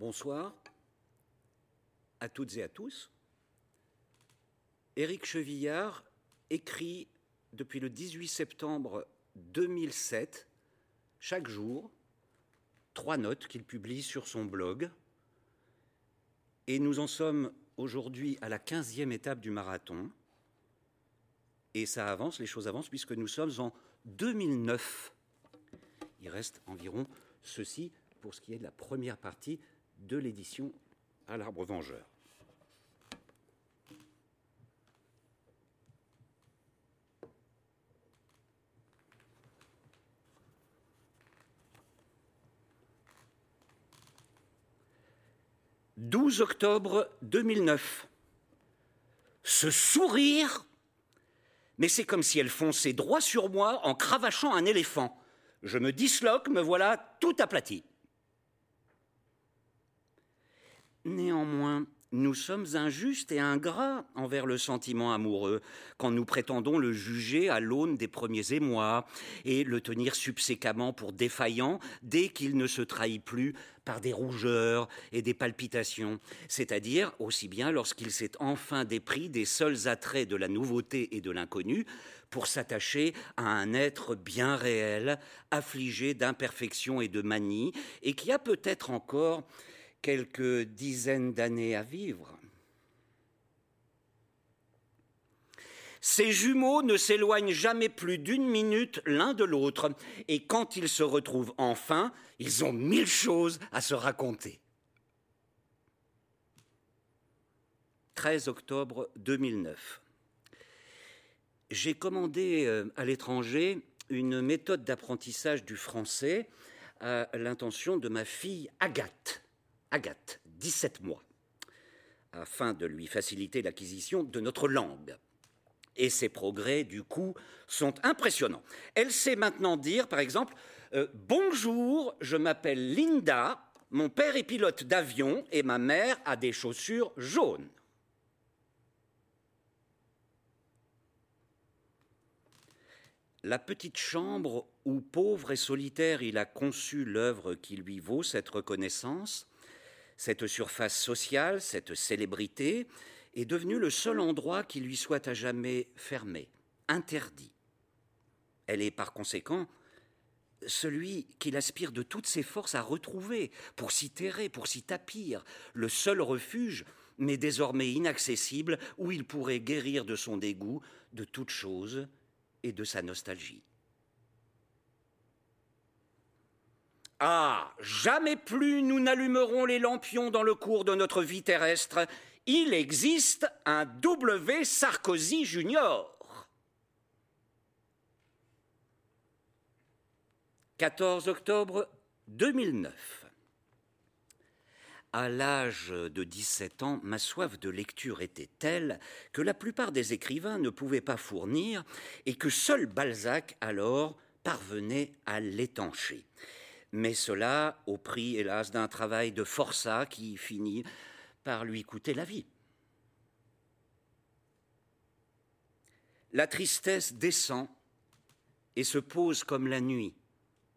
Bonsoir à toutes et à tous. Éric Chevillard écrit depuis le 18 septembre 2007, chaque jour, trois notes qu'il publie sur son blog. Et nous en sommes aujourd'hui à la 15e étape du marathon. Et ça avance, les choses avancent, puisque nous sommes en 2009. Il reste environ ceci pour ce qui est de la première partie de l'édition à l'arbre vengeur. « 12 octobre 2009. Ce sourire Mais c'est comme si elle fonçait droit sur moi en cravachant un éléphant. Je me disloque, me voilà tout aplati. Néanmoins, nous sommes injustes et ingrats envers le sentiment amoureux quand nous prétendons le juger à l'aune des premiers émois et le tenir subséquemment pour défaillant dès qu'il ne se trahit plus par des rougeurs et des palpitations, c'est-à-dire aussi bien lorsqu'il s'est enfin dépris des seuls attraits de la nouveauté et de l'inconnu pour s'attacher à un être bien réel, affligé d'imperfection et de manie, et qui a peut-être encore quelques dizaines d'années à vivre. Ces jumeaux ne s'éloignent jamais plus d'une minute l'un de l'autre, et quand ils se retrouvent enfin, ils ont mille choses à se raconter. 13 octobre 2009. J'ai commandé euh, à l'étranger une méthode d'apprentissage du français à l'intention de ma fille Agathe. Agathe, 17 mois, afin de lui faciliter l'acquisition de notre langue. Et ses progrès, du coup, sont impressionnants. Elle sait maintenant dire, par exemple, euh, Bonjour, je m'appelle Linda, mon père est pilote d'avion et ma mère a des chaussures jaunes. La petite chambre où, pauvre et solitaire, il a conçu l'œuvre qui lui vaut cette reconnaissance cette surface sociale, cette célébrité, est devenue le seul endroit qui lui soit à jamais fermé, interdit. Elle est par conséquent celui qu'il aspire de toutes ses forces à retrouver, pour s'y terrer, pour s'y tapir, le seul refuge, mais désormais inaccessible, où il pourrait guérir de son dégoût de toute chose et de sa nostalgie. Ah, jamais plus nous n'allumerons les lampions dans le cours de notre vie terrestre. Il existe un W Sarkozy Junior. 14 octobre 2009. À l'âge de 17 ans, ma soif de lecture était telle que la plupart des écrivains ne pouvaient pas fournir et que seul Balzac alors parvenait à l'étancher mais cela au prix, hélas, d'un travail de forçat qui finit par lui coûter la vie. La tristesse descend et se pose comme la nuit,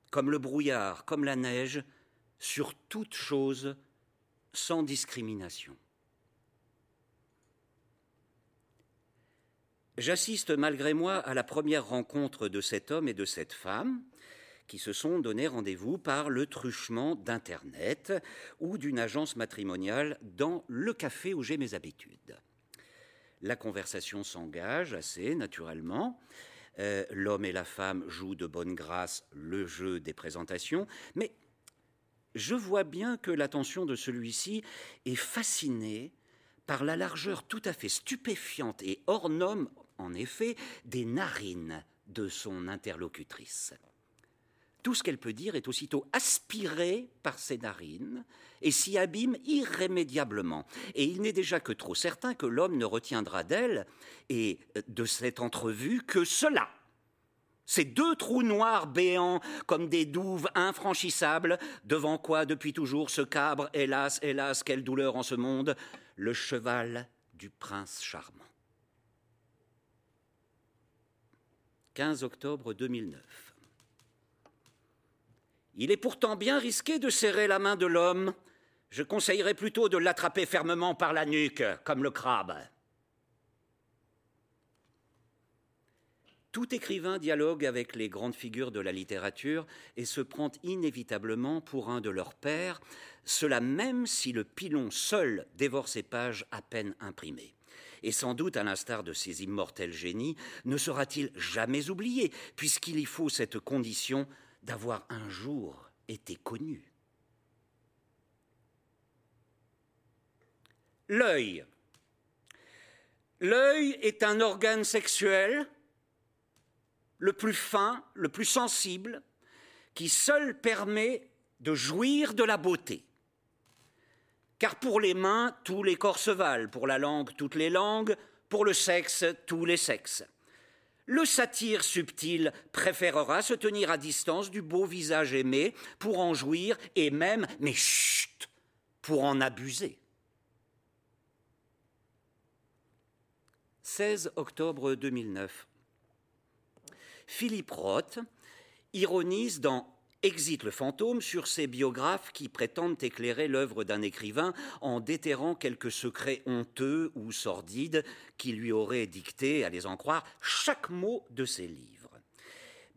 comme le brouillard, comme la neige, sur toute chose sans discrimination. J'assiste malgré moi à la première rencontre de cet homme et de cette femme, qui se sont donné rendez-vous par le truchement d'Internet ou d'une agence matrimoniale dans le café où j'ai mes habitudes. La conversation s'engage assez naturellement. Euh, l'homme et la femme jouent de bonne grâce le jeu des présentations, mais je vois bien que l'attention de celui-ci est fascinée par la largeur tout à fait stupéfiante et hors norme, en effet, des narines de son interlocutrice tout ce qu'elle peut dire est aussitôt aspiré par ses narines et s'y abîme irrémédiablement. Et il n'est déjà que trop certain que l'homme ne retiendra d'elle et de cette entrevue que cela. Ces deux trous noirs béants comme des douves infranchissables, devant quoi depuis toujours se cabre, hélas, hélas, quelle douleur en ce monde, le cheval du prince charmant. 15 octobre 2009. Il est pourtant bien risqué de serrer la main de l'homme, Je conseillerais plutôt de l'attraper fermement par la nuque, comme le crabe. Tout écrivain dialogue avec les grandes figures de la littérature et se prend inévitablement pour un de leurs pères, cela même si le pilon seul dévore ses pages à peine imprimées. Et sans doute, à l'instar de ces immortels génies, ne sera-t-il jamais oublié, puisqu'il y faut cette condition d'avoir un jour été connu. L'œil. L'œil est un organe sexuel le plus fin, le plus sensible, qui seul permet de jouir de la beauté. Car pour les mains, tous les corps se valent, pour la langue, toutes les langues, pour le sexe, tous les sexes. Le satyre subtil préférera se tenir à distance du beau visage aimé pour en jouir et même, mais chut, pour en abuser. 16 octobre 2009. Philippe Roth ironise dans Exit le fantôme sur ces biographes qui prétendent éclairer l'œuvre d'un écrivain en déterrant quelques secrets honteux ou sordides qui lui auraient dicté, à les en croire, chaque mot de ses livres.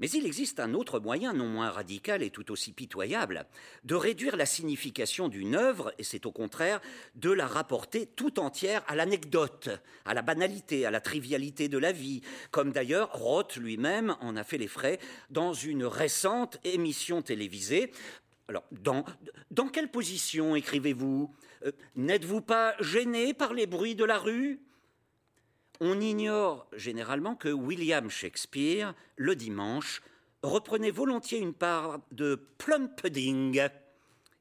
Mais il existe un autre moyen, non moins radical et tout aussi pitoyable, de réduire la signification d'une œuvre, et c'est au contraire de la rapporter tout entière à l'anecdote, à la banalité, à la trivialité de la vie, comme d'ailleurs Roth lui-même en a fait les frais dans une récente émission télévisée. Alors, dans, quelle position écrivez-vous? Euh, N'êtes-vous pas gêné par les bruits de la rue? On ignore généralement que William Shakespeare, le dimanche, reprenait volontiers une part de plum pudding.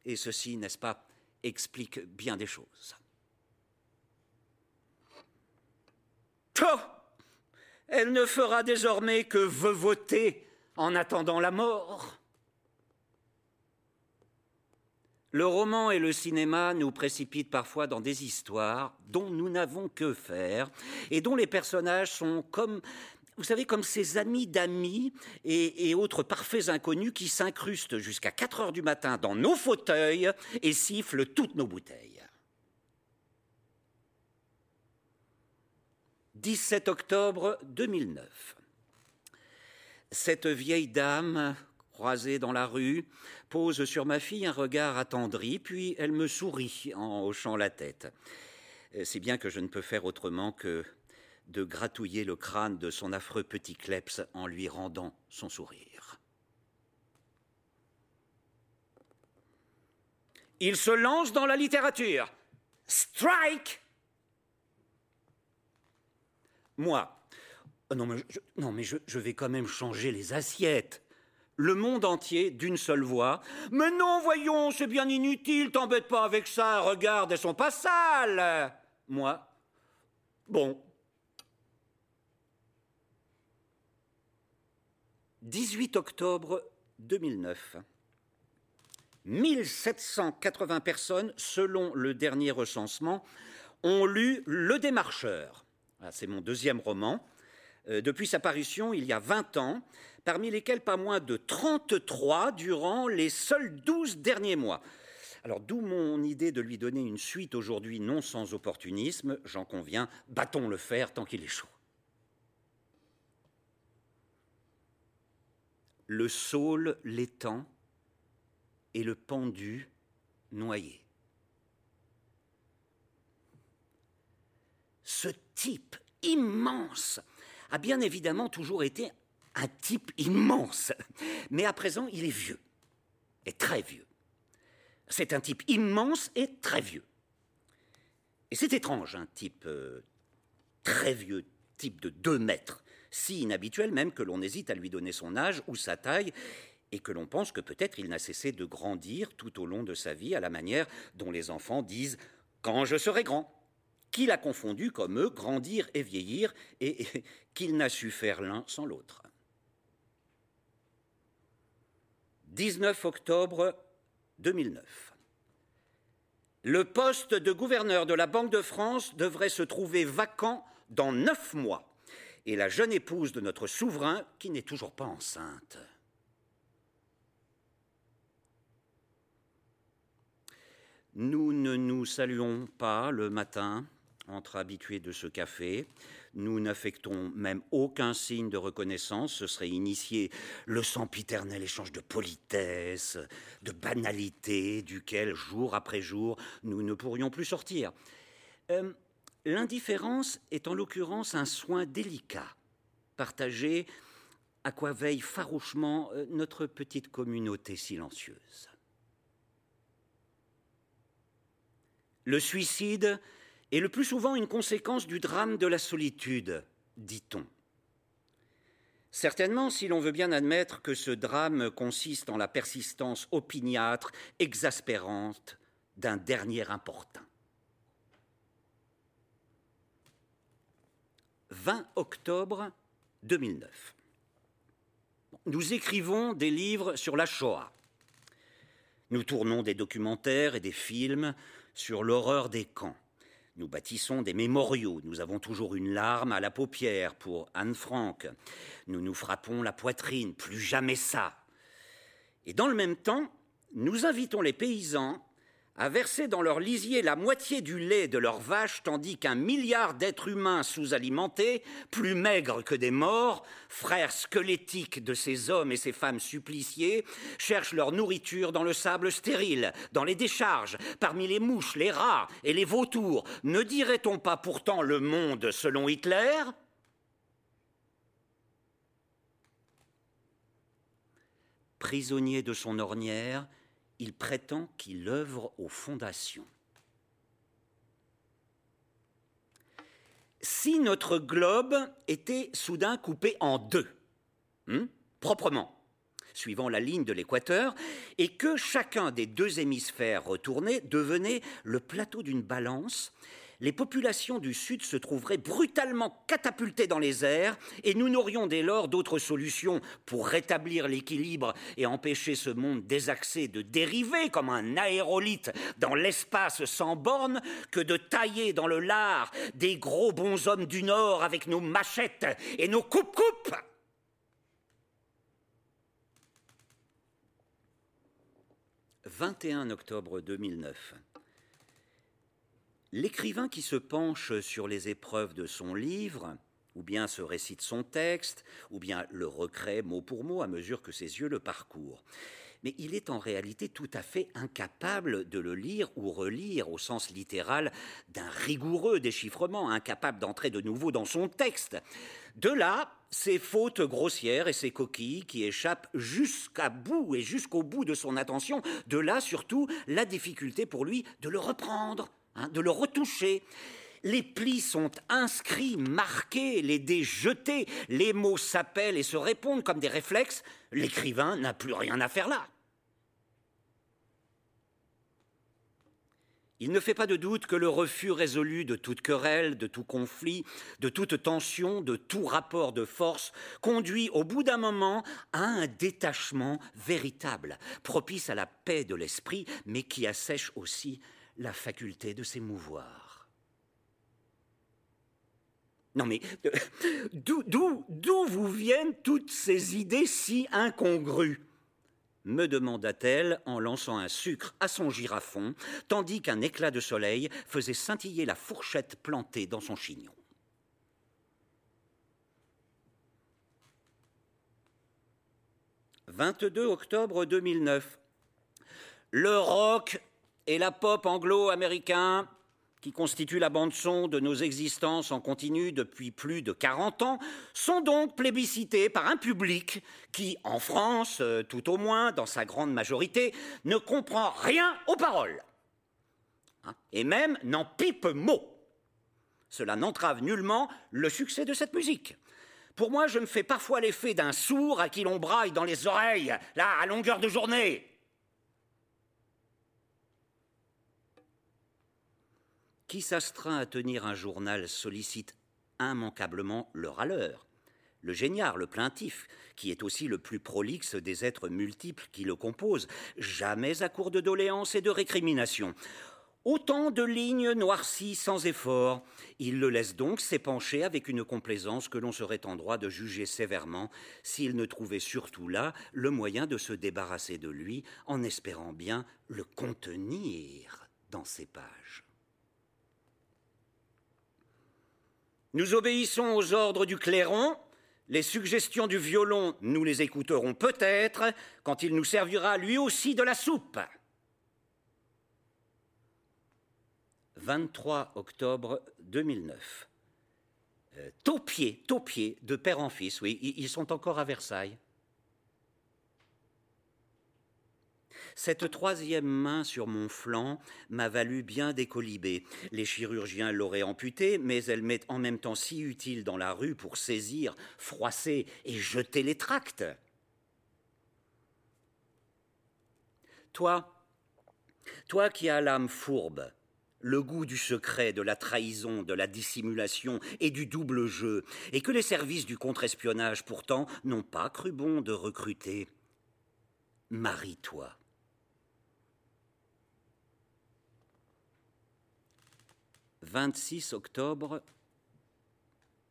Et ceci, n'est-ce pas, explique bien des choses. Oh Elle ne fera désormais que voter en attendant la mort. Le roman et le cinéma nous précipitent parfois dans des histoires dont nous n'avons que faire et dont les personnages sont comme vous savez, comme ces amis d'amis et, autres parfaits inconnus qui s'incrustent jusqu'à 4 heures du matin dans nos fauteuils et sifflent toutes nos bouteilles. 17 octobre 2009. Cette vieille dame croisée dans la rue, pose sur ma fille un regard attendri, puis elle me sourit en hochant la tête. Euh, c'est bien que je ne peux faire autrement que de gratouiller le crâne de son affreux petit kleps en lui rendant son sourire. Il se lance dans la littérature. Strike Moi, je, non, mais je vais quand même changer les assiettes le monde entier d'une seule voix. Mais non, voyons, c'est bien inutile, t'embête pas avec ça, regarde, elles sont pas sales. Moi, bon. 18 octobre 2009. 1780 personnes, selon le dernier recensement, ont lu Le Démarcheur. Ah, c'est mon deuxième roman. Euh, depuis sa parution il y a 20 ans, parmi lesquels pas moins de 33 durant les seuls 12 derniers mois. Alors d'où mon idée de lui donner une suite aujourd'hui non sans opportunisme, j'en conviens, battons le fer tant qu'il est chaud. Le saule l'étang et le pendu noyé. Ce type immense a bien évidemment toujours été un type immense, mais à présent il est vieux, et très vieux. C'est un type immense et très vieux. Et c'est étrange, un type euh, très vieux, type de deux mètres, si inhabituel même que l'on hésite à lui donner son âge ou sa taille, et que l'on pense que peut-être il n'a cessé de grandir tout au long de sa vie à la manière dont les enfants disent ⁇ Quand je serai grand !⁇ qu'il a confondu, comme eux, grandir et vieillir, et, qu'il n'a su faire l'un sans l'autre. 19 octobre 2009. Le poste de gouverneur de la Banque de France devrait se trouver vacant dans neuf mois, et la jeune épouse de notre souverain qui n'est toujours pas enceinte. Nous ne nous saluons pas le matin entre habitués de ce café. Nous n'affectons même aucun signe de reconnaissance. Ce serait initier le sempiternel échange de politesse, de banalité, duquel, jour après jour, nous ne pourrions plus sortir. Euh, l'indifférence est en l'occurrence un soin délicat, partagé à quoi veille farouchement euh, notre petite communauté silencieuse. Le suicide est le plus souvent une conséquence du drame de la solitude, dit-on. Certainement, si l'on veut bien admettre que ce drame consiste en la persistance opiniâtre, exaspérante d'un dernier importun. 20 octobre 2009. Nous écrivons des livres sur la Shoah. Nous tournons des documentaires et des films sur l'horreur des camps. Nous bâtissons des mémoriaux. Nous avons toujours une larme à la paupière pour Anne Frank. Nous nous frappons la poitrine. Plus jamais ça. Et dans le même temps, nous invitons les paysans à verser dans leur lisier la moitié du lait de leurs vaches, tandis qu'un milliard d'êtres humains sous-alimentés, plus maigres que des morts, frères squelettiques de ces hommes et ces femmes suppliciés, cherchent leur nourriture dans le sable stérile, dans les décharges, parmi les mouches, les rats et les vautours. Ne dirait-on pas pourtant le monde selon Hitler? Prisonnier de son ornière, il prétend qu'il œuvre aux fondations. Si notre globe était soudain coupé en deux, hmm, proprement, suivant la ligne de l'équateur, et que chacun des deux hémisphères retournés devenait le plateau d'une balance, les populations du Sud se trouveraient brutalement catapultées dans les airs et nous n'aurions dès lors d'autre solution pour rétablir l'équilibre et empêcher ce monde désaxé de dériver comme un aérolite dans l'espace sans bornes que de tailler dans le lard des gros bonshommes du Nord avec nos machettes et nos coupes-coupes. « 21 octobre 2009. L'écrivain qui se penche sur les épreuves de son livre, ou bien se récite son texte, ou bien le recrée mot pour mot à mesure que ses yeux le parcourent. Mais il est en réalité tout à fait incapable de le lire ou relire au sens littéral d'un rigoureux déchiffrement, incapable d'entrer de nouveau dans son texte. De là, ses fautes grossières et ses coquilles qui échappent jusqu'à bout et jusqu'au bout de son attention. De là, surtout, la difficulté pour lui de le reprendre Hein, de le retoucher. Les plis sont inscrits, marqués, les dés jetés, les mots s'appellent et se répondent comme des réflexes. L'écrivain n'a plus rien à faire là. Il ne fait pas de doute que le refus résolu de toute querelle, de tout conflit, de toute tension, de tout rapport de force conduit au bout d'un moment à un détachement véritable, propice à la paix de l'esprit, mais qui assèche aussi la faculté de s'émouvoir. Non mais euh, d'où vous viennent toutes ces idées si incongrues? me demanda-t-elle en lançant un sucre à son girafon, tandis qu'un éclat de soleil faisait scintiller la fourchette plantée dans son chignon. « 22 octobre 2009. Le rock et la pop anglo-américain qui constitue la bande-son de nos existences en continu depuis plus de 40 ans, sont donc plébiscités par un public qui, en France, euh, tout au moins, dans sa grande majorité, ne comprend rien aux paroles. Hein, et même n'en pipe mot. Cela n'entrave nullement le succès de cette musique. Pour moi, je me fais parfois l'effet d'un sourd à qui l'on braille dans les oreilles, là, à longueur de journée. Qui s'astreint à tenir un journal sollicite immanquablement le râleur, le géniard, le plaintif, qui est aussi le plus prolixe des êtres multiples qui le composent, jamais à court de doléances et de récriminations. Autant de lignes noircies sans effort. Il le laisse donc s'épancher avec une complaisance que l'on serait en droit de juger sévèrement s'il ne trouvait surtout là le moyen de se débarrasser de lui en espérant bien le contenir dans ces pages. Nous obéissons aux ordres du clairon, les suggestions du violon, nous les écouterons peut-être quand il nous servira lui aussi de la soupe. 23 octobre 2009. Euh, taupier, taupier, de père en fils, oui, ils sont encore à Versailles. Cette troisième main sur mon flanc m'a valu bien des colibés. Les chirurgiens l'auraient amputée, mais elle m'est en même temps si utile dans la rue pour saisir, froisser et jeter les tracts. Toi, toi qui as l'âme fourbe, le goût du secret, de la trahison, de la dissimulation et du double jeu, et que les services du contre-espionnage pourtant n'ont pas cru bon de recruter. Marie-toi. 26 octobre,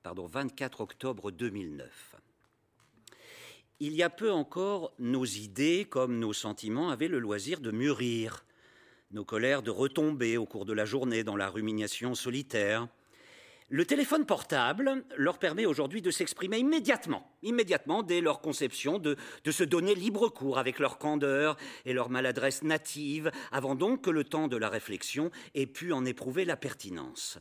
pardon, 24 octobre 2009. Il y a peu encore, nos idées comme nos sentiments avaient le loisir de mûrir nos colères de retomber au cours de la journée dans la rumination solitaire. Le téléphone portable leur permet aujourd'hui de s'exprimer immédiatement, immédiatement dès leur conception, de, se donner libre cours avec leur candeur et leur maladresse native, avant donc que le temps de la réflexion ait pu en éprouver la pertinence.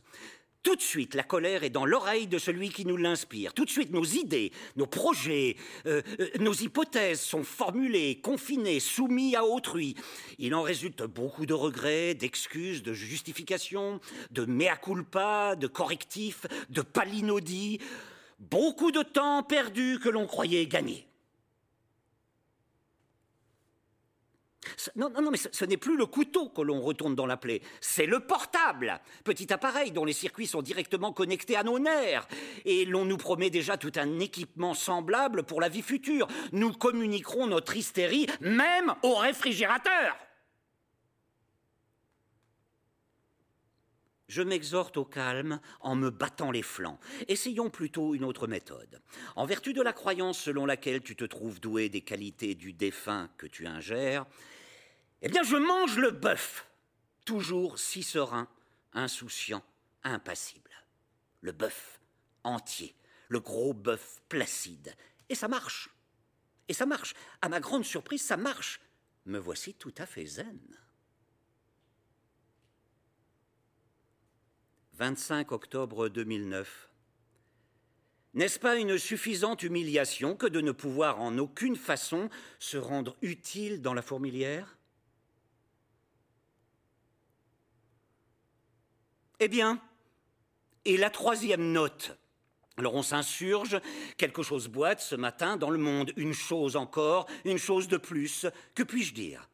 Tout de suite, la colère est dans l'oreille de celui qui nous l'inspire. Tout de suite, nos idées, nos projets, euh, euh, nos hypothèses sont formulées, confinées, soumis à autrui. Il en résulte beaucoup de regrets, d'excuses, de justifications, de mea culpa, de correctifs, de palinodies. Beaucoup de temps perdu que l'on croyait gagner. Non, non, non, mais ce, n'est plus le couteau que l'on retourne dans la plaie, c'est le portable, petit appareil dont les circuits sont directement connectés à nos nerfs. Et l'on nous promet déjà tout un équipement semblable pour la vie future. Nous communiquerons notre hystérie même au réfrigérateur. Je m'exhorte au calme en me battant les flancs. Essayons plutôt une autre méthode. En vertu de la croyance selon laquelle tu te trouves doué des qualités du défunt que tu ingères, eh bien, je mange le bœuf, toujours si serein, insouciant, impassible. Le bœuf entier, le gros bœuf placide. Et ça marche. Et ça marche. À ma grande surprise, ça marche. Me voici tout à fait zen. 25 octobre 2009. N'est-ce pas une suffisante humiliation que de ne pouvoir en aucune façon se rendre utile dans la fourmilière? Eh bien, et la troisième note alors on s'insurge, quelque chose boite ce matin dans le monde, une chose encore, une chose de plus, que puis-je dire?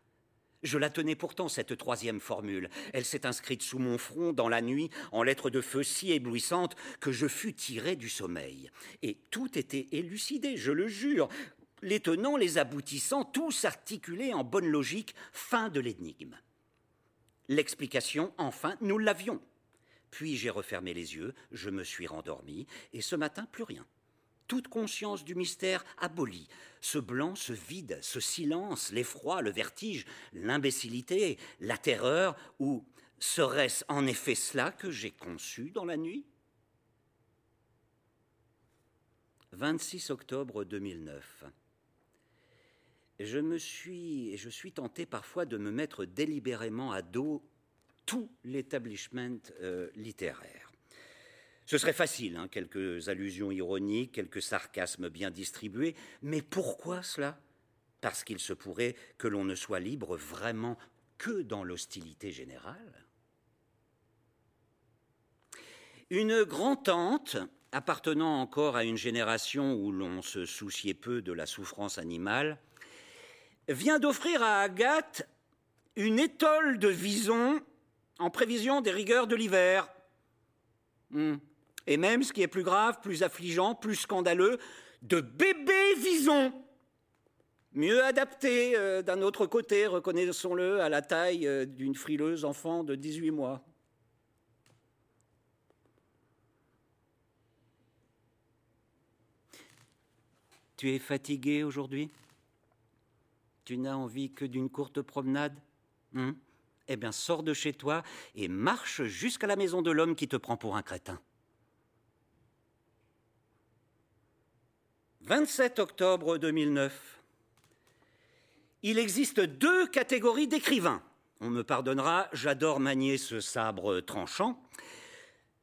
Je la tenais pourtant, cette troisième formule. Elle s'est inscrite sous mon front dans la nuit en lettres de feu si éblouissantes que je fus tiré du sommeil. Et tout était élucidé, je le jure. Les tenants, les aboutissants, tous articulés en bonne logique, fin de l'énigme. L'explication, enfin, nous l'avions. Puis j'ai refermé les yeux, je me suis rendormi, et ce matin, plus rien. Toute conscience du mystère abolie. Ce blanc, ce vide, ce silence, l'effroi, le vertige, l'imbécilité, la terreur, ou serait-ce en effet cela que j'ai conçu dans la nuit? 26 octobre 2009. Je me suis je suis tenté parfois de me mettre délibérément à dos tout l'établissement euh, littéraire. Ce serait facile, hein, quelques allusions ironiques, quelques sarcasmes bien distribués, mais pourquoi cela? Parce qu'il se pourrait que l'on ne soit libre vraiment que dans l'hostilité générale. Une grand-tante, appartenant encore à une génération où l'on se souciait peu de la souffrance animale, vient d'offrir à Agathe une étole de vison en prévision des rigueurs de l'hiver. Hmm. Et même, ce qui est plus grave, plus affligeant, plus scandaleux, de bébés visons. Mieux adapté euh, d'un autre côté, reconnaissons-le, à la taille euh, d'une frileuse enfant de 18 mois. Tu es fatigué aujourd'hui? Tu n'as envie que d'une courte promenade? Hmm Eh bien, sors de chez toi et marche jusqu'à la maison de l'homme qui te prend pour un crétin. 27 octobre 2009. Il existe deux catégories d'écrivains. On me pardonnera, j'adore manier ce sabre tranchant.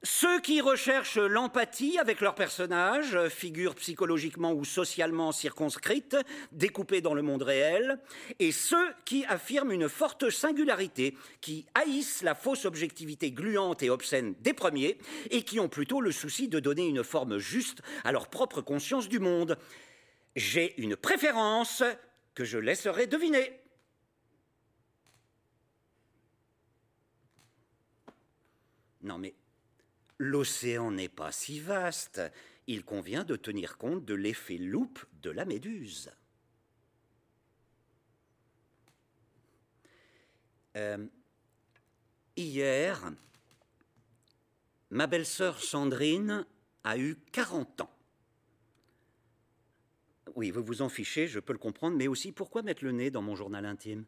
Ceux qui recherchent l'empathie avec leurs personnages, figures psychologiquement ou socialement circonscrites, découpées dans le monde réel, et ceux qui affirment une forte singularité, qui haïssent la fausse objectivité gluante et obscène des premiers, et qui ont plutôt le souci de donner une forme juste à leur propre conscience du monde. J'ai une préférence que je laisserai deviner. Non mais L'océan n'est pas si vaste. Il convient de tenir compte de l'effet loupe de la méduse. Euh, hier, ma belle-sœur Sandrine a eu 40 ans. Oui, vous vous en fichez, je peux le comprendre, mais aussi pourquoi mettre le nez dans mon journal intime?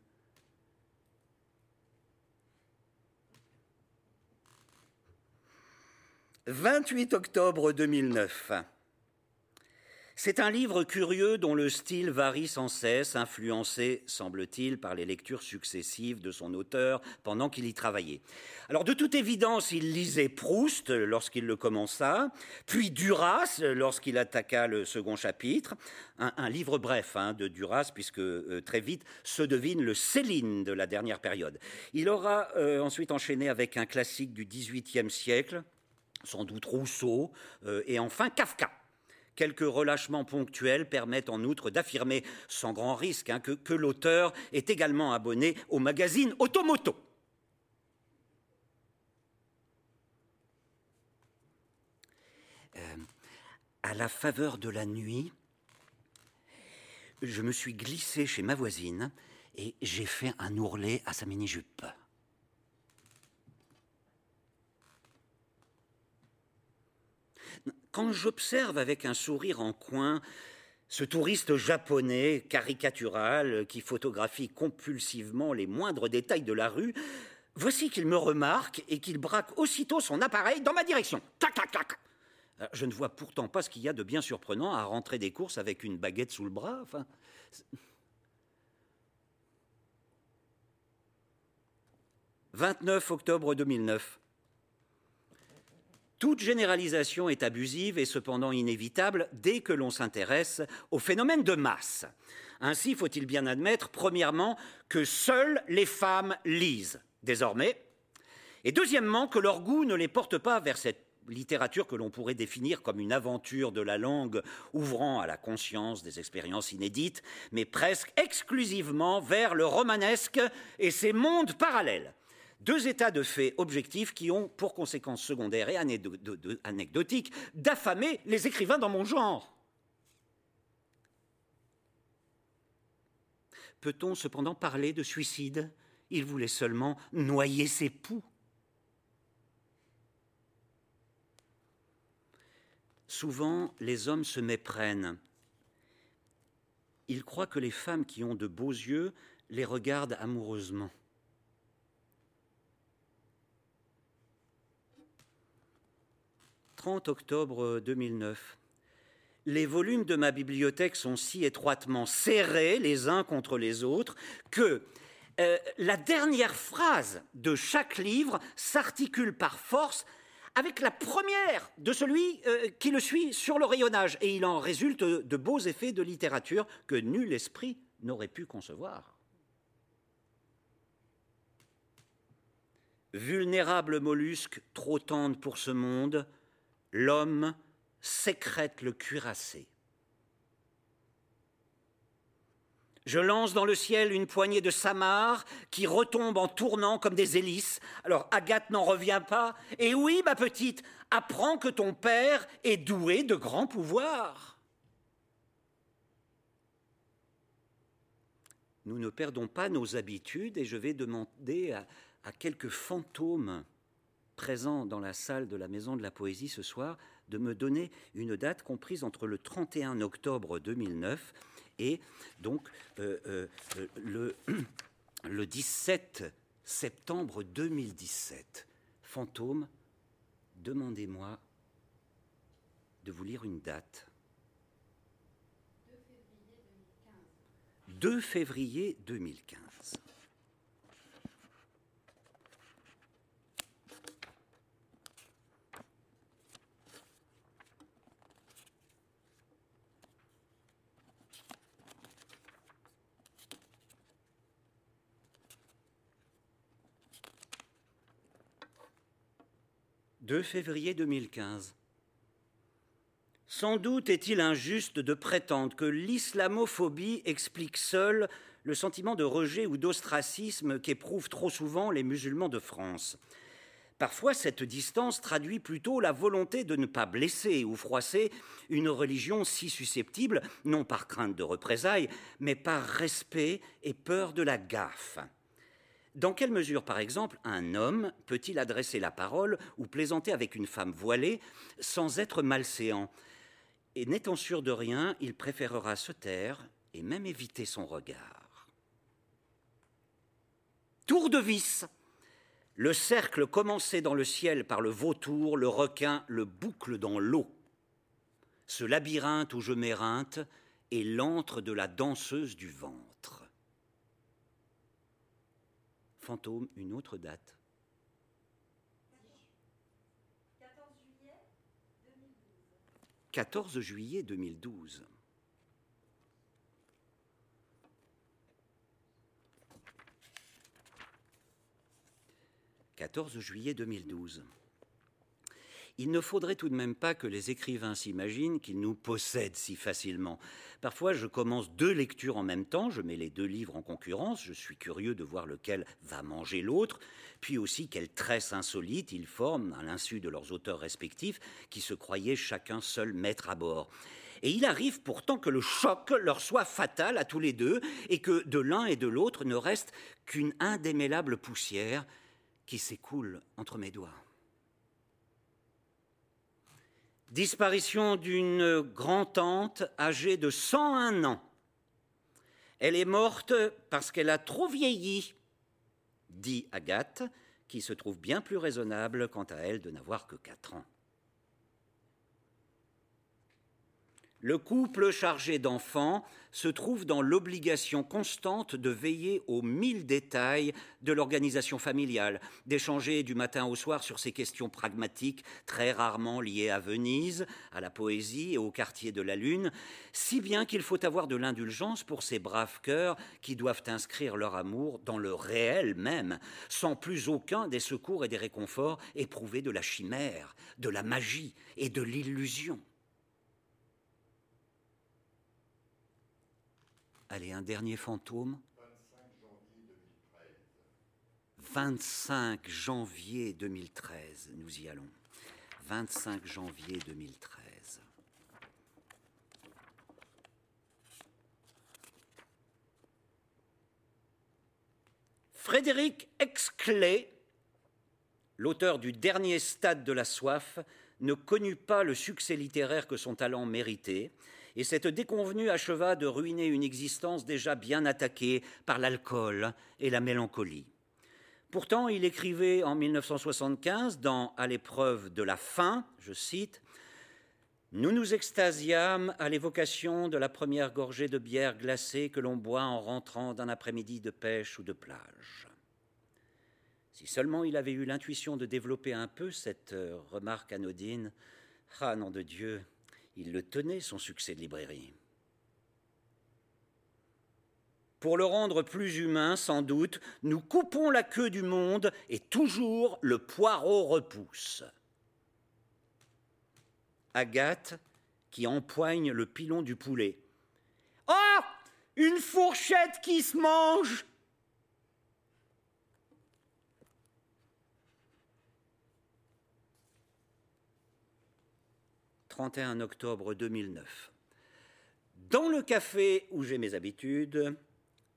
28 octobre 2009. C'est un livre curieux dont le style varie sans cesse, influencé, semble-t-il, par les lectures successives de son auteur pendant qu'il y travaillait. Alors, de toute évidence, il lisait Proust lorsqu'il le commença, puis Duras lorsqu'il attaqua le second chapitre, un, livre bref hein, de Duras, puisque euh, très vite se devine le Céline de la dernière période. Il aura euh, ensuite enchaîné avec un classique du XVIIIe siècle, sans doute Rousseau, euh, et enfin Kafka. Quelques relâchements ponctuels permettent en outre d'affirmer, sans grand risque, hein, que, l'auteur est également abonné au magazine Automoto. Euh, à la faveur de la nuit, je me suis glissé chez ma voisine et j'ai fait un ourlet à sa mini-jupe. Quand j'observe avec un sourire en coin ce touriste japonais caricatural qui photographie compulsivement les moindres détails de la rue, voici qu'il me remarque et qu'il braque aussitôt son appareil dans ma direction. Tac, tac, tac. Je ne vois pourtant pas ce qu'il y a de bien surprenant à rentrer des courses avec une baguette sous le bras. Enfin, 29 octobre 2009. Toute généralisation est abusive et cependant inévitable dès que l'on s'intéresse au phénomène de masse. Ainsi, faut-il bien admettre, premièrement, que seules les femmes lisent désormais, et deuxièmement, que leur goût ne les porte pas vers cette littérature que l'on pourrait définir comme une aventure de la langue ouvrant à la conscience des expériences inédites, mais presque exclusivement vers le romanesque et ses mondes parallèles. Deux états de fait objectifs qui ont pour conséquence secondaire et anecdotique d'affamer les écrivains dans mon genre. Peut-on cependant parler de suicide? Il voulait seulement noyer ses poux. Souvent, les hommes se méprennent. Ils croient que les femmes qui ont de beaux yeux les regardent amoureusement. 30 octobre 2009. Les volumes de ma bibliothèque sont si étroitement serrés les uns contre les autres que euh, la dernière phrase de chaque livre s'articule par force avec la première de celui euh, qui le suit sur le rayonnage, et il en résulte de beaux effets de littérature que nul esprit n'aurait pu concevoir. Vulnérable mollusque trop tendre pour ce monde, l'homme sécrète le cuirassé. Je lance dans le ciel une poignée de samarres qui retombent en tournant comme des hélices. Alors Agathe n'en revient pas. Et oui, ma petite, apprends que ton père est doué de grands pouvoirs. Nous ne perdons pas nos habitudes et je vais demander à, à quelques fantômes présent dans la salle de la Maison de la Poésie ce soir de me donner une date comprise entre le 31 octobre 2009 et donc euh, euh, le, le 17 septembre 2017. Fantôme, demandez-moi de vous lire une date. 2 février 2015. « 2 février 2015. Sans doute est-il injuste de prétendre que l'islamophobie explique seule le sentiment de rejet ou d'ostracisme qu'éprouvent trop souvent les musulmans de France. Parfois, cette distance traduit plutôt la volonté de ne pas blesser ou froisser une religion si susceptible, non par crainte de représailles, mais par respect et peur de la gaffe. Dans quelle mesure, par exemple, un homme peut-il adresser la parole ou plaisanter avec une femme voilée sans être malséant? Et n'étant sûr de rien, il préférera se taire et même éviter son regard. Tour de vis le cercle commencé dans le ciel par le vautour, le requin, le boucle dans l'eau. Ce labyrinthe où je m'éreinte est l'antre de la danseuse du ventre. Fantôme, une autre date. 14 juillet 2012. 14 juillet 2012. Il ne faudrait tout de même pas que les écrivains s'imaginent qu'ils nous possèdent si facilement. Parfois, je commence deux lectures en même temps, je mets les deux livres en concurrence, je suis curieux de voir lequel va manger l'autre, puis aussi quelle tresse insolite ils forment à l'insu de leurs auteurs respectifs, qui se croyaient chacun seul maître à bord. Et il arrive pourtant que le choc leur soit fatal à tous les deux, et que de l'un et de l'autre ne reste qu'une indémêlable poussière qui s'écoule entre mes doigts. Disparition d'une grand-tante âgée de 101 ans. Elle est morte parce qu'elle a trop vieilli, dit Agathe, qui se trouve bien plus raisonnable quant à elle de n'avoir que quatre ans. Le couple chargé d'enfants se trouve dans l'obligation constante de veiller aux mille détails de l'organisation familiale, d'échanger du matin au soir sur ces questions pragmatiques très rarement liées à Venise, à la poésie et au quartier de la Lune, si bien qu'il faut avoir de l'indulgence pour ces braves cœurs qui doivent inscrire leur amour dans le réel même, sans plus aucun des secours et des réconforts éprouvés de la chimère, de la magie et de l'illusion. Allez, un dernier fantôme. 25 janvier 2013, nous y allons. 25 janvier 2013. Frédéric Exclé, l'auteur du dernier stade de la soif, ne connut pas le succès littéraire que son talent méritait, et cette déconvenue acheva de ruiner une existence déjà bien attaquée par l'alcool et la mélancolie. Pourtant, il écrivait en 1975 dans À l'épreuve de la faim, je cite, Nous nous extasiâmes à l'évocation de la première gorgée de bière glacée que l'on boit en rentrant d'un après-midi de pêche ou de plage. Si seulement il avait eu l'intuition de développer un peu cette euh, remarque anodine, ah nom de Dieu, il le tenait, son succès de librairie. Pour le rendre plus humain, sans doute, nous coupons la queue du monde et toujours le poireau repousse. Agathe qui empoigne le pilon du poulet. Oh Une fourchette qui se mange 31 octobre 2009. Dans le café où j'ai mes habitudes,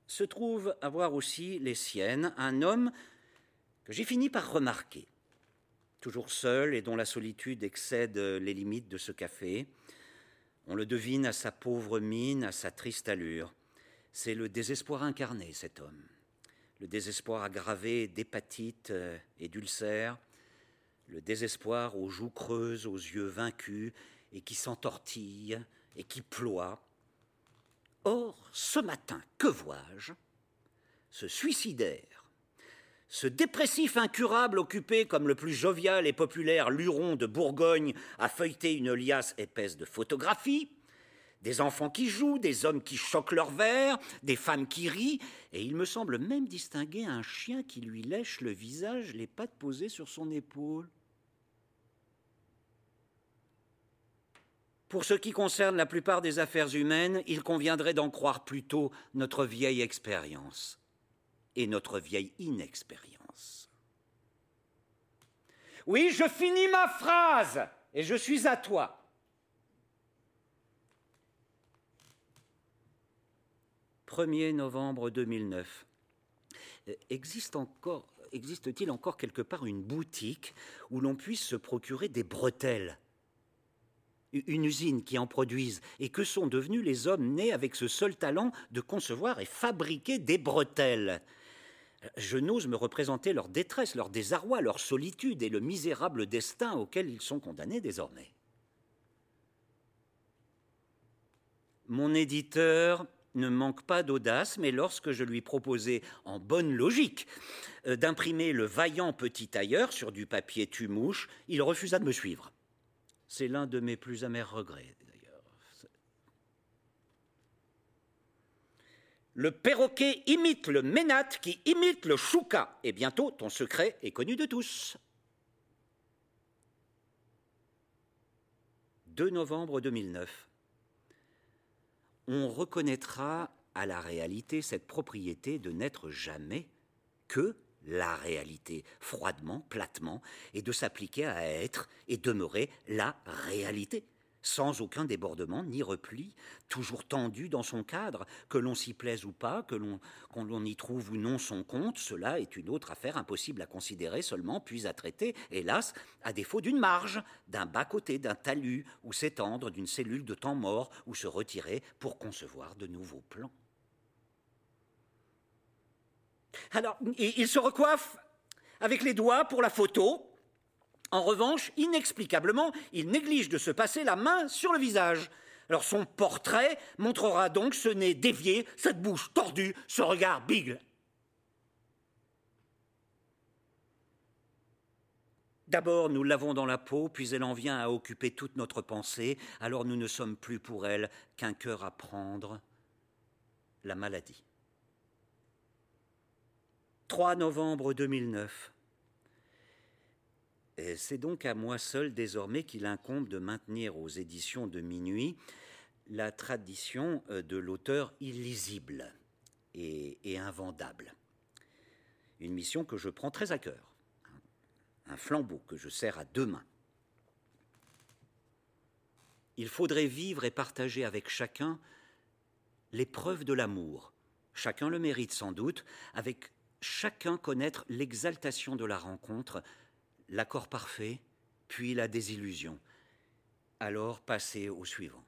se trouve avoir aussi les siennes un homme que j'ai fini par remarquer, toujours seul et dont la solitude excède les limites de ce café. On le devine à sa pauvre mine, à sa triste allure. C'est le désespoir incarné, cet homme. le désespoir aggravé d'hépatite et d'ulcères, le désespoir aux joues creuses, aux yeux vaincus, et qui s'entortille et qui ploie. Or, ce matin, que vois-je? Ce suicidaire, ce dépressif incurable occupé comme le plus jovial et populaire luron de Bourgogne à feuilleter une liasse épaisse de photographies, des enfants qui jouent, des hommes qui choquent leur verre, des femmes qui rient, et il me semble même distinguer un chien qui lui lèche le visage, les pattes posées sur son épaule. Pour ce qui concerne la plupart des affaires humaines, il conviendrait d'en croire plutôt notre vieille expérience et notre vieille inexpérience. Oui, je finis ma phrase et je suis à toi. 1er novembre 2009. Euh, existe encore, existe-t-il encore quelque part une boutique où l'on puisse se procurer des bretelles? Une usine qui en produise Et que sont devenus les hommes nés avec ce seul talent de concevoir et fabriquer des bretelles je n'ose me représenter leur détresse, leur désarroi, leur solitude et le misérable destin auquel ils sont condamnés désormais. Mon éditeur ne manque pas d'audace, mais lorsque je lui proposais, en bonne logique, euh, d'imprimer le vaillant petit tailleur sur du papier tue-mouche, il refusa de me suivre. C'est l'un de mes plus amers regrets, d'ailleurs. Le perroquet imite le ménate qui imite le chouka, et bientôt ton secret est connu de tous. 2 novembre 2009 on reconnaîtra à la réalité cette propriété de n'être jamais que la réalité, froidement, platement, et de s'appliquer à être et demeurer la réalité sans aucun débordement ni repli, toujours tendu dans son cadre, que l'on s'y plaise ou pas, que l'on l'on y trouve ou non son compte, cela est une autre affaire impossible à considérer seulement, puis à traiter, hélas, à défaut d'une marge, d'un bas-côté, d'un talus, ou s'étendre, d'une cellule de temps mort, ou se retirer pour concevoir de nouveaux plans. Alors, il se recoiffe avec les doigts pour la photo, en revanche, inexplicablement, il néglige de se passer la main sur le visage. Alors son portrait montrera donc ce nez dévié, cette bouche tordue, ce regard bigle. D'abord, nous l'avons dans la peau, puis elle en vient à occuper toute notre pensée, alors nous ne sommes plus pour elle qu'un cœur à prendre, la maladie. 3 novembre 2009. C'est donc à moi seul désormais qu'il incombe de maintenir aux éditions de minuit la tradition euh, de l'auteur illisible et, invendable. Une mission que je prends très à cœur, un flambeau que je serre à deux mains. Il faudrait vivre et partager avec chacun l'épreuve de l'amour. Chacun le mérite sans doute, avec chacun connaître l'exaltation de la rencontre, l'accord parfait, puis la désillusion. Alors passez au suivant.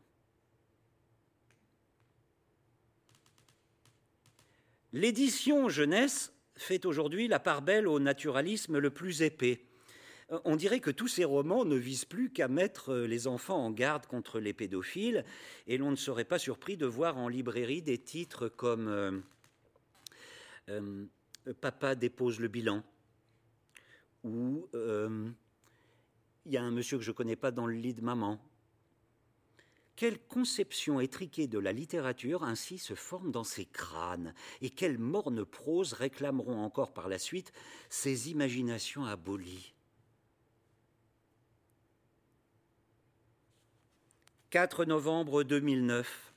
L'édition jeunesse fait aujourd'hui la part belle au naturalisme le plus épais. On dirait que tous ces romans ne visent plus qu'à mettre les enfants en garde contre les pédophiles, et l'on ne serait pas surpris de voir en librairie des titres comme euh, euh, Papa dépose le bilan, où euh, il y a un monsieur que je ne connais pas dans le lit de maman. Quelle conception étriquée de la littérature ainsi se forme dans ces crânes, et quelle morne prose réclameront encore par la suite ces imaginations abolies? 4 novembre 2009.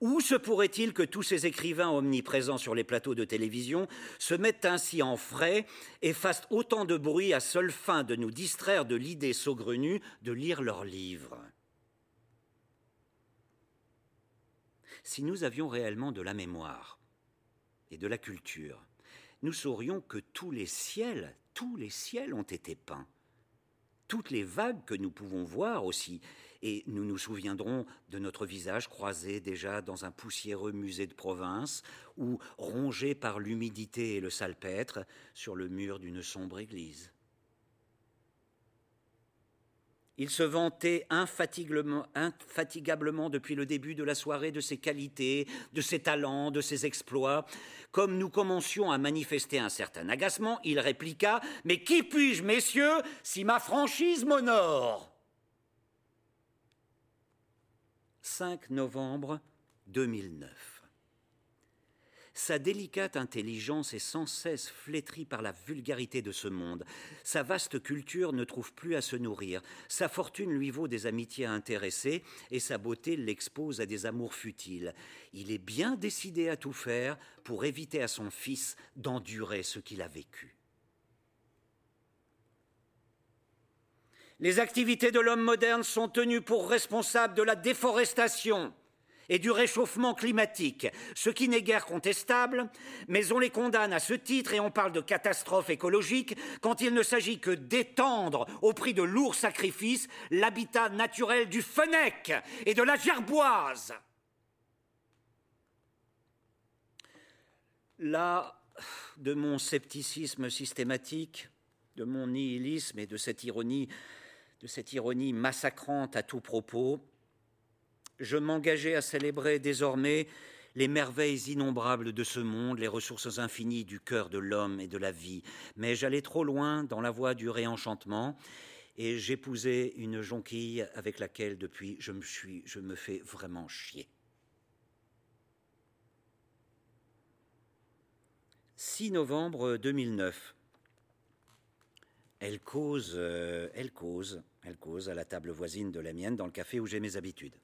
Où se pourrait-il que tous ces écrivains omniprésents sur les plateaux de télévision se mettent ainsi en frais et fassent autant de bruit à seule fin de nous distraire de l'idée saugrenue de lire leurs livres? Si nous avions réellement de la mémoire et de la culture, nous saurions que tous les ciels, tous les ciels ont été peints. Toutes les vagues que nous pouvons voir aussi, et nous nous souviendrons de notre visage croisé déjà dans un poussiéreux musée de province, ou rongé par l'humidité et le salpêtre sur le mur d'une sombre église. Il se vantait infatigablement, depuis le début de la soirée de ses qualités, de ses talents, de ses exploits. Comme nous commencions à manifester un certain agacement, il répliqua Mais qui puis-je, messieurs, si ma franchise m'honore? 5 novembre 2009. Sa délicate intelligence est sans cesse flétrie par la vulgarité de ce monde. Sa vaste culture ne trouve plus à se nourrir. Sa fortune lui vaut des amitiés intéressées et sa beauté l'expose à des amours futiles. Il est bien décidé à tout faire pour éviter à son fils d'endurer ce qu'il a vécu. Les activités de l'homme moderne sont tenues pour responsables de la déforestation, et du réchauffement climatique, ce qui n'est guère contestable, mais on les condamne à ce titre et on parle de catastrophe écologique quand il ne s'agit que d'étendre, au prix de lourds sacrifices, l'habitat naturel du fennec et de la gerboise. Là, de mon scepticisme systématique, de mon nihilisme et de cette ironie, de cette ironie massacrante à tout propos, je m'engageais à célébrer désormais les merveilles innombrables de ce monde, les ressources infinies du cœur de l'homme et de la vie. Mais j'allais trop loin dans la voie du réenchantement et j'épousais une jonquille avec laquelle depuis je me, suis, je me fais vraiment chier. 6 novembre 2009. Elle cause, euh, elle cause, elle cause à la table voisine de la mienne dans le café où j'ai mes habitudes.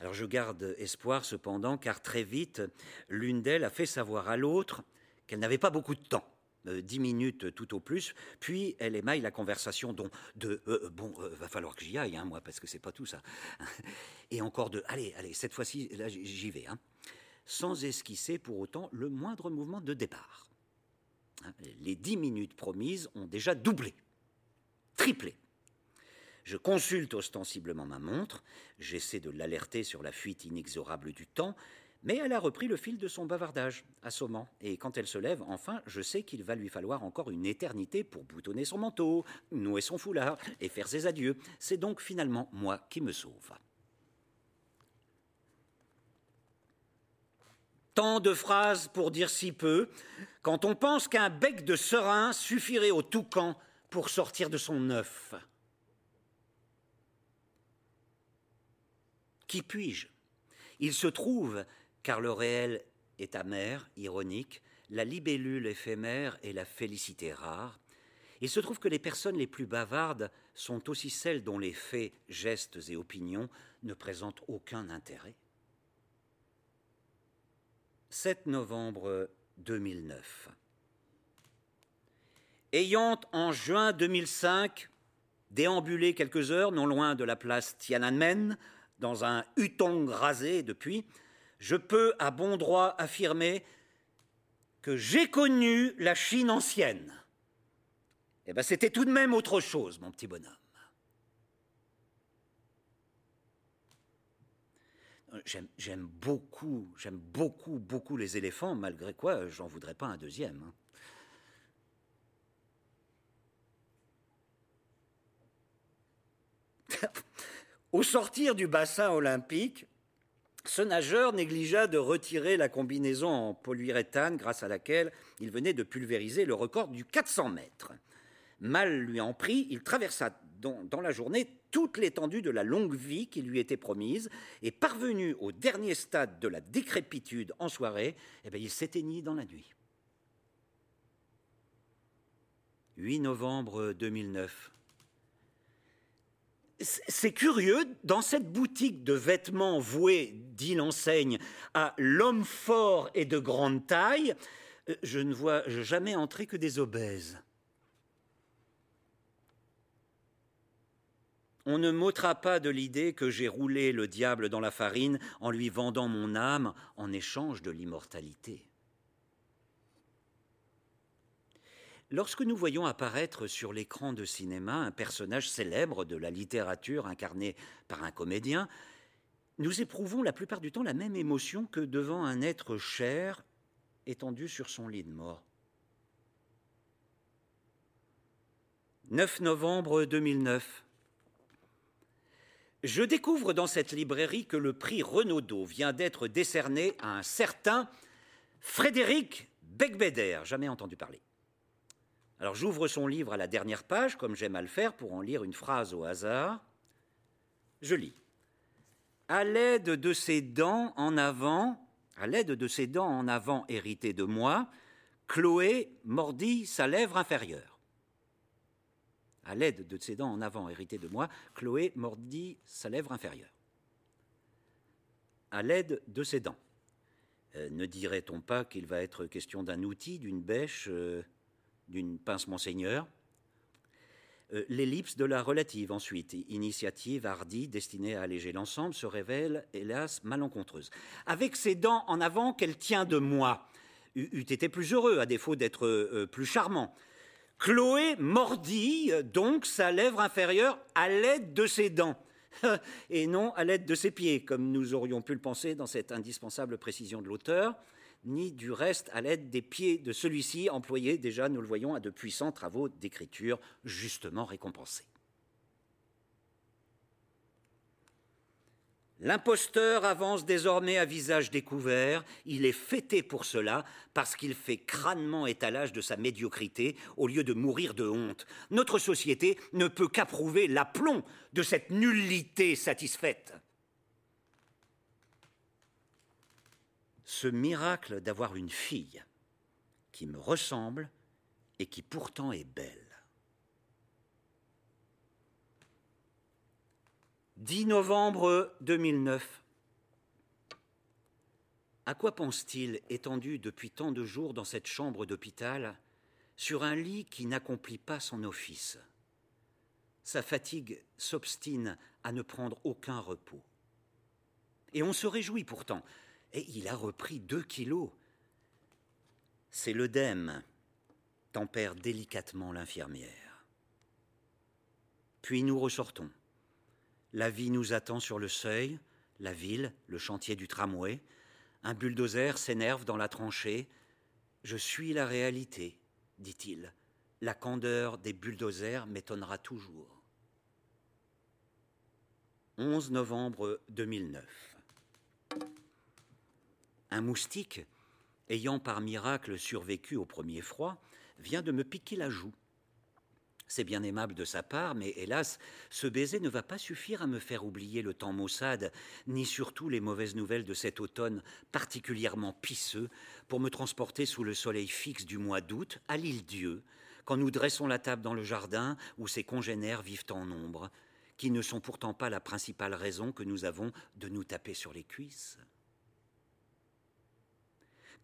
Alors je garde espoir cependant, car très vite, l'une d'elles a fait savoir à l'autre qu'elle n'avait pas beaucoup de temps. Euh, dix minutes tout au plus, puis elle émaille la conversation dont de euh, euh, bon, va falloir que j'y aille, hein, moi, parce que c'est pas tout ça. Et encore de allez, allez, cette fois-ci, là j'y vais, hein, sans esquisser pour autant le moindre mouvement de départ. Hein, les dix minutes promises ont déjà doublé, triplé. Je consulte ostensiblement ma montre, j'essaie de l'alerter sur la fuite inexorable du temps, mais elle a repris le fil de son bavardage, assommant, et quand elle se lève, enfin, je sais qu'il va lui falloir encore une éternité pour boutonner son manteau, nouer son foulard et faire ses adieux. C'est donc finalement moi qui me sauve. Tant de phrases pour dire si peu, quand on pense qu'un bec de serin suffirait au toucan pour sortir de son œuf. Qui puis-je? Il se trouve, car le réel est amer, ironique, la libellule éphémère et la félicité rare, il se trouve que les personnes les plus bavardes sont aussi celles dont les faits, gestes et opinions ne présentent aucun intérêt. 7 novembre 2009. Ayant en juin 2005 déambulé quelques heures non loin de la place Tiananmen dans un hutong rasé depuis, je peux à bon droit affirmer que j'ai connu la Chine ancienne. Eh bien, c'était tout de même autre chose, mon petit bonhomme. J'aime beaucoup, j'aime beaucoup, beaucoup les éléphants, malgré quoi j'en voudrais pas un deuxième. Hein. Au sortir du bassin olympique, ce nageur négligea de retirer la combinaison en polyuréthane grâce à laquelle il venait de pulvériser le record du 400 mètres. Mal lui en prit, il traversa dans, la journée toute l'étendue de la longue vie qui lui était promise, et parvenu au dernier stade de la décrépitude en soirée, eh bien, il s'éteignit dans la nuit. 8 novembre 2009. C'est curieux, dans cette boutique de vêtements vouée, dit l'enseigne, à l'homme fort et de grande taille, euh, je ne vois jamais entrer que des obèses. On ne m'ôtera pas de l'idée que j'ai roulé le diable dans la farine en lui vendant mon âme en échange de l'immortalité. Lorsque nous voyons apparaître sur l'écran de cinéma un personnage célèbre de la littérature incarné par un comédien, nous éprouvons la plupart du temps la même émotion que devant un être cher étendu sur son lit de mort. 9 novembre 2009. Je découvre dans cette librairie que le prix Renaudot vient d'être décerné à un certain Frédéric Becbéder, jamais entendu parler. Alors j'ouvre son livre à la dernière page, comme j'aime à le faire, pour en lire une phrase au hasard. Je lis. À l'aide de ses dents en avant, à l'aide de ses dents en avant héritées de moi, Chloé mordit sa lèvre inférieure à l'aide de ses dents en avant héritées de moi, Chloé mordit sa lèvre inférieure. À l'aide de ses dents. Euh, ne dirait-on pas qu'il va être question d'un outil, d'une bêche, euh, d'une pince monseigneur euh, L'ellipse de la relative, ensuite, initiative hardie destinée à alléger l'ensemble, se révèle, hélas, malencontreuse. Avec ses dents en avant qu'elle tient de moi, eût été plus heureux, à défaut d'être plus charmant. Chloé mordit donc sa lèvre inférieure à l'aide de ses dents, et non à l'aide de ses pieds, comme nous aurions pu le penser dans cette indispensable précision de l'auteur, ni du reste à l'aide des pieds de celui-ci, employé déjà, nous le voyons, à de puissants travaux d'écriture justement récompensés. L'imposteur avance désormais à visage découvert, il est fêté pour cela, parce qu'il fait crânement étalage de sa médiocrité au lieu de mourir de honte. Notre société ne peut qu'approuver l'aplomb de cette nullité satisfaite. Ce miracle d'avoir une fille qui me ressemble et qui pourtant est belle. 10 novembre 2009. À quoi pense-t-il, étendu depuis tant de jours dans cette chambre d'hôpital, sur un lit qui n'accomplit pas son office? Sa fatigue s'obstine à ne prendre aucun repos. Et on se réjouit pourtant. Et il a repris deux kilos. C'est l'œdème, tempère délicatement l'infirmière. Puis nous ressortons. La vie nous attend sur le seuil, la ville, le chantier du tramway. Un bulldozer s'énerve dans la tranchée. Je suis la réalité, dit-il. La candeur des bulldozers m'étonnera toujours. 11 novembre 2009. Un moustique, ayant par miracle survécu au premier froid, vient de me piquer la joue. C'est bien aimable de sa part, mais hélas, ce baiser ne va pas suffire à me faire oublier le temps maussade, ni surtout les mauvaises nouvelles de cet automne particulièrement pisseux, pour me transporter sous le soleil fixe du mois d'août à l'île Dieu, quand nous dressons la table dans le jardin où ses congénères vivent en ombre, qui ne sont pourtant pas la principale raison que nous avons de nous taper sur les cuisses.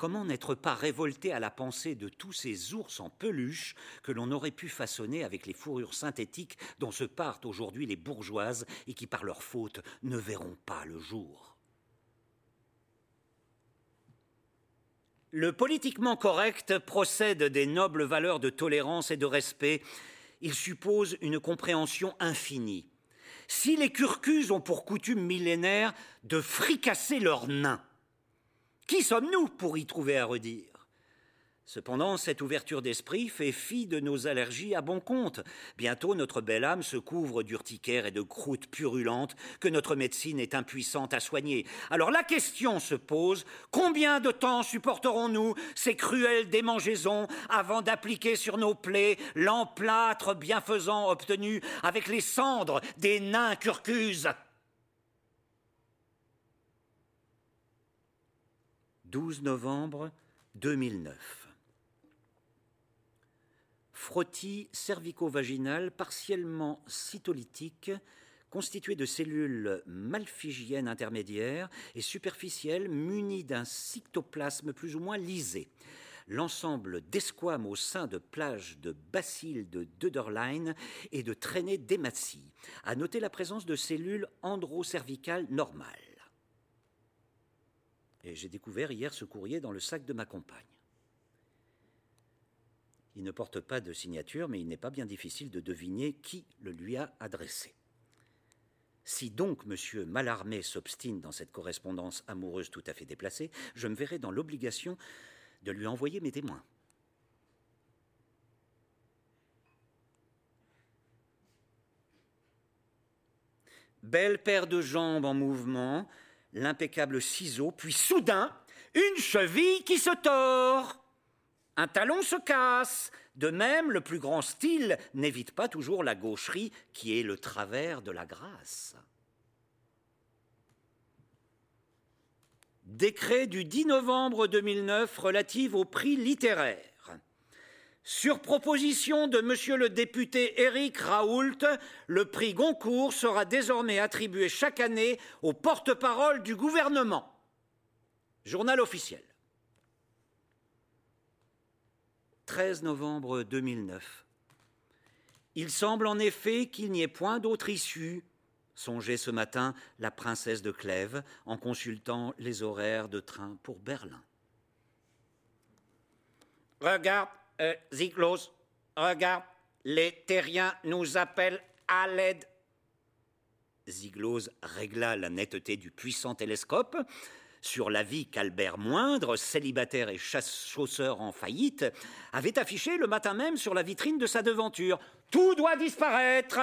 Comment n'être pas révolté à la pensée de tous ces ours en peluche que l'on aurait pu façonner avec les fourrures synthétiques dont se partent aujourd'hui les bourgeoises et qui, par leur faute, ne verront pas le jour? Le politiquement correct procède des nobles valeurs de tolérance et de respect. Il suppose une compréhension infinie. Si les curcus ont pour coutume millénaire de fricasser leurs nains, qui sommes-nous pour y trouver à redire? Cependant, cette ouverture d'esprit fait fi de nos allergies à bon compte. Bientôt, notre belle âme se couvre d'urticaire et de croûtes purulentes que notre médecine est impuissante à soigner. Alors la question se pose, combien de temps supporterons-nous ces cruelles démangeaisons avant d'appliquer sur nos plaies l'emplâtre bienfaisant obtenu avec les cendres des nains curcuses 12 novembre 2009. Frottis cervico-vaginal partiellement cytolytique, constitué de cellules malphigiennes intermédiaires et superficielles munies d'un cytoplasme plus ou moins lisé. L'ensemble d'esquames au sein de plages de bacilles de Döderlein et de traînées d'hématie. À noter la présence de cellules androcervicales normales. Et j'ai découvert hier ce courrier dans le sac de ma compagne. Il ne porte pas de signature, mais il n'est pas bien difficile de deviner qui le lui a adressé. Si donc M. Mallarmé s'obstine dans cette correspondance amoureuse tout à fait déplacée, je me verrai dans l'obligation de lui envoyer mes témoins. Belle paire de jambes en mouvement, l'impeccable ciseau, puis soudain, une cheville qui se tord. Un talon se casse. De même, le plus grand style n'évite pas toujours la gaucherie qui est le travers de la grâce. Décret du 10 novembre 2009 relatif au prix littéraire. Sur proposition de Monsieur le député Éric Raoult, le prix Goncourt sera désormais attribué chaque année au porte-parole du gouvernement. Journal officiel. 13 novembre 2009. Il semble en effet qu'il n'y ait point d'autre issue. Songeait ce matin la princesse de Clèves en consultant les horaires de train pour Berlin. Regarde, euh, regarde, les terriens nous appellent à l'aide. Ziglos régla la netteté du puissant télescope sur l'avis qu'Albert Moindre, célibataire et chasseur en faillite, avait affiché le matin même sur la vitrine de sa devanture. Tout doit disparaître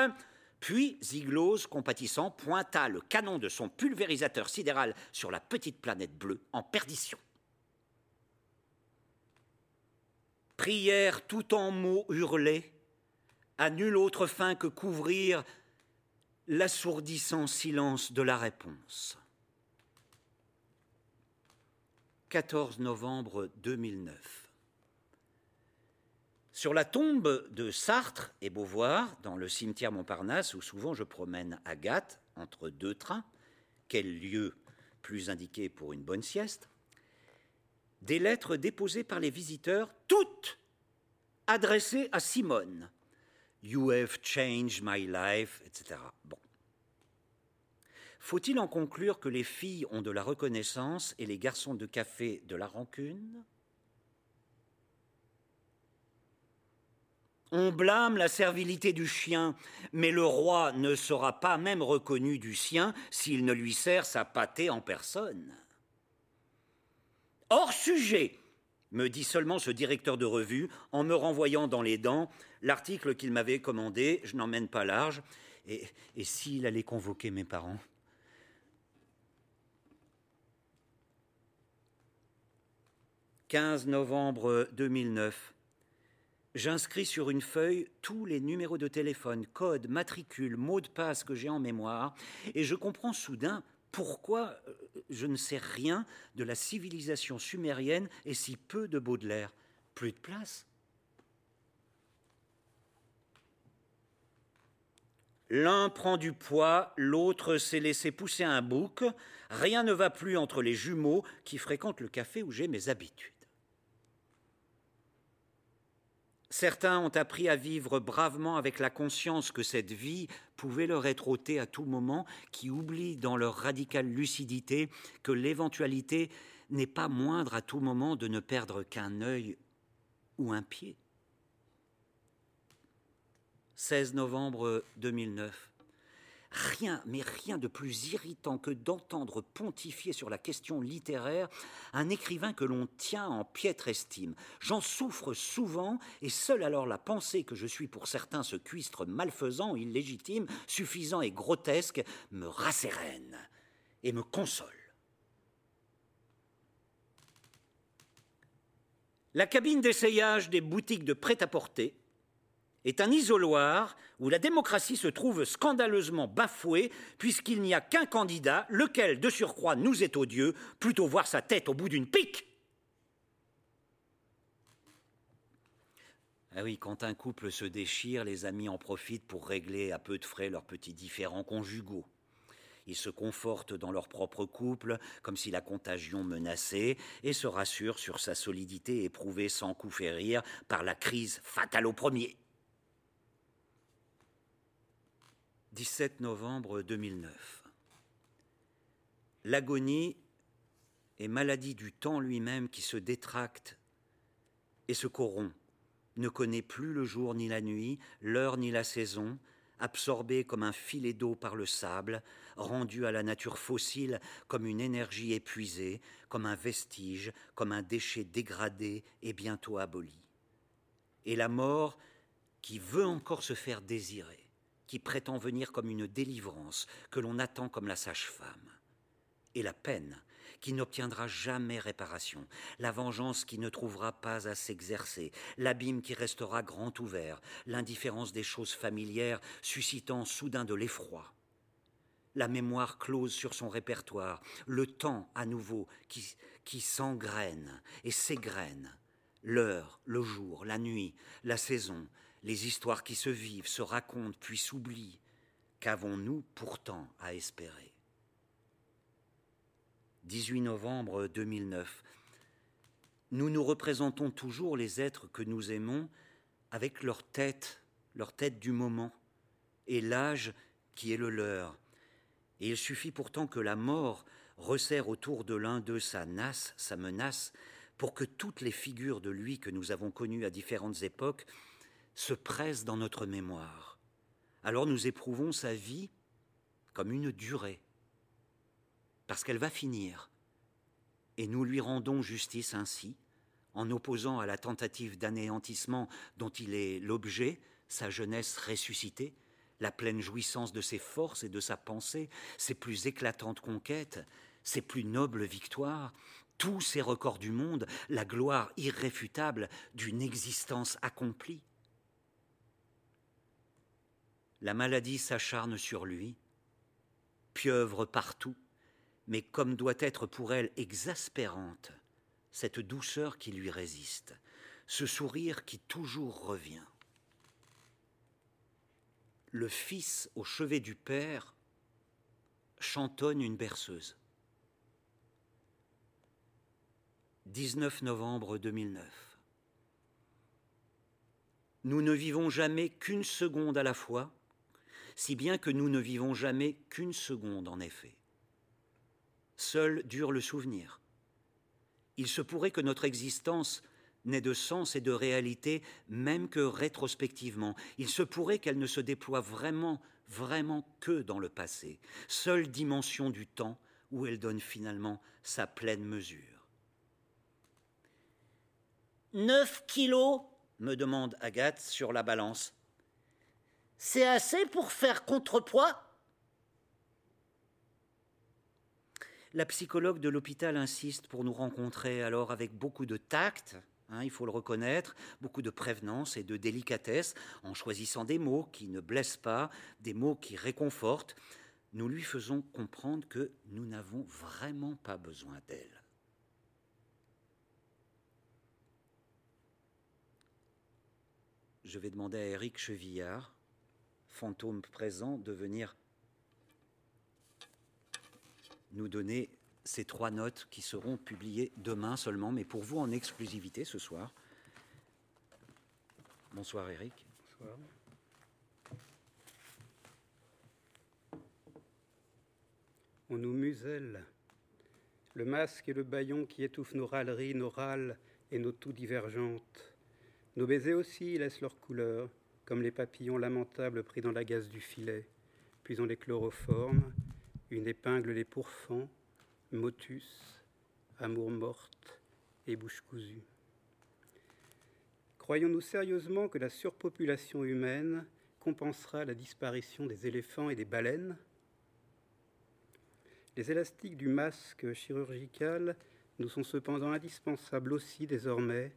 puis Ziglos, compatissant, pointa le canon de son pulvérisateur sidéral sur la petite planète bleue en perdition. Prière tout en mots hurlés, à nulle autre fin que couvrir l'assourdissant silence de la réponse. 14 novembre 2009. Sur la tombe de Sartre et Beauvoir, dans le cimetière Montparnasse, où souvent je promène Agathe entre deux trains, quel lieu plus indiqué pour une bonne sieste, des lettres déposées par les visiteurs, toutes adressées à Simone. You have changed my life, etc. Bon. Faut-il en conclure que les filles ont de la reconnaissance et les garçons de café de la rancune? On blâme la servilité du chien, mais le roi ne sera pas même reconnu du sien s'il ne lui sert sa pâtée en personne. Hors sujet, me dit seulement ce directeur de revue en me renvoyant dans les dents l'article qu'il m'avait commandé, je n'en mène pas large, et, et s'il allait convoquer mes parents? 15 novembre 2009. J'inscris sur une feuille tous les numéros de téléphone, codes, matricules, mots de passe que j'ai en mémoire, et je comprends soudain pourquoi euh, je ne sais rien de la civilisation sumérienne et si peu de Baudelaire. Plus de place L'un prend du poids, l'autre s'est laissé pousser un bouc. Rien ne va plus entre les jumeaux qui fréquentent le café où j'ai mes habitudes. Certains ont appris à vivre bravement avec la conscience que cette vie pouvait leur être ôtée à tout moment, qui oublient dans leur radicale lucidité que l'éventualité n'est pas moindre à tout moment de ne perdre qu'un œil ou un pied. 16 novembre 2009. Rien, mais rien de plus irritant que d'entendre pontifier sur la question littéraire un écrivain que l'on tient en piètre estime. J'en souffre souvent, et seule alors la pensée que je suis pour certains ce cuistre malfaisant, illégitime, suffisant et grotesque me rassérène et me console. La cabine d'essayage des boutiques de prêt-à-porter est un isoloir où la démocratie se trouve scandaleusement bafouée puisqu'il n'y a qu'un candidat, lequel de surcroît nous est odieux, plutôt voir sa tête au bout d'une pique. Ah oui, quand un couple se déchire, les amis en profitent pour régler à peu de frais leurs petits différends conjugaux. Ils se confortent dans leur propre couple, comme si la contagion menaçait, et se rassurent sur sa solidité éprouvée sans coup férir par la crise fatale au premier. 17 novembre 2009. L'agonie est maladie du temps lui-même qui se détracte et se corrompt ne connaît plus le jour ni la nuit, l'heure ni la saison, absorbé comme un filet d'eau par le sable, rendu à la nature fossile comme une énergie épuisée, comme un vestige, comme un déchet dégradé et bientôt aboli. Et la mort qui veut encore se faire désirer, qui prétend venir comme une délivrance, que l'on attend comme la sage-femme. Et la peine qui n'obtiendra jamais réparation, la vengeance qui ne trouvera pas à s'exercer, l'abîme qui restera grand ouvert, l'indifférence des choses familières suscitant soudain de l'effroi, la mémoire close sur son répertoire, le temps à nouveau qui, qui s'engraine et s'égrène, l'heure, le jour, la nuit, la saison, les histoires qui se vivent, se racontent puis s'oublient. Qu'avons-nous pourtant à espérer? 18 novembre 2009. Nous nous représentons toujours les êtres que nous aimons avec leur tête, leur tête du moment, et l'âge qui est le leur. Et il suffit pourtant que la mort resserre autour de l'un d'eux sa nasse, sa menace, pour que toutes les figures de lui que nous avons connues à différentes époques se pressent dans notre mémoire. Alors nous éprouvons sa vie comme une durée, parce qu'elle va finir. Et nous lui rendons justice ainsi, en opposant à la tentative d'anéantissement dont il est l'objet, sa jeunesse ressuscitée, la pleine jouissance de ses forces et de sa pensée, ses plus éclatantes conquêtes, ses plus nobles victoires, tous ses records du monde, la gloire irréfutable d'une existence accomplie. La maladie s'acharne sur lui, pieuvre partout, mais comme doit être pour elle exaspérante cette douceur qui lui résiste, ce sourire qui toujours revient. Le fils au chevet du père chantonne une berceuse. 19 novembre 2009. Nous ne vivons jamais qu'une seconde à la fois, si bien que nous ne vivons jamais qu'une seconde en effet. Seul dure le souvenir. Il se pourrait que notre existence n'ait de sens et de réalité même que rétrospectivement. Il se pourrait qu'elle ne se déploie vraiment, vraiment que dans le passé, seule dimension du temps où elle donne finalement sa pleine mesure. Neuf kilos me demande Agathe sur la balance. C'est assez pour faire contrepoids La psychologue de l'hôpital insiste pour nous rencontrer alors avec beaucoup de tact, hein, il faut le reconnaître, beaucoup de prévenance et de délicatesse, en choisissant des mots qui ne blessent pas, des mots qui réconfortent. Nous lui faisons comprendre que nous n'avons vraiment pas besoin d'elle. Je vais demander à Eric Chevillard, fantôme présent, de venir nous donner ces trois notes qui seront publiées demain seulement, mais pour vous en exclusivité ce soir. Bonsoir Eric. Bonsoir. On nous muselle. Le masque et le baillon qui étouffent nos râleries, nos râles et nos toux divergentes. Nos baisers aussi laissent leur couleur, comme les papillons lamentables pris dans la gaze du filet, puis on les chloroforme une épingle les pourfend, motus, amour morte et bouche cousue. Croyons-nous sérieusement que la surpopulation humaine compensera la disparition des éléphants et des baleines? Les élastiques du masque chirurgical nous sont cependant indispensables aussi désormais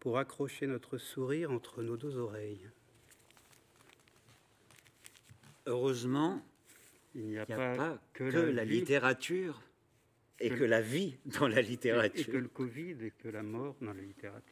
pour accrocher notre sourire entre nos deux oreilles. Heureusement, il n'y a, pas, que, la, littérature et que, la vie dans la littérature. Et, que le Covid et que la mort dans la littérature.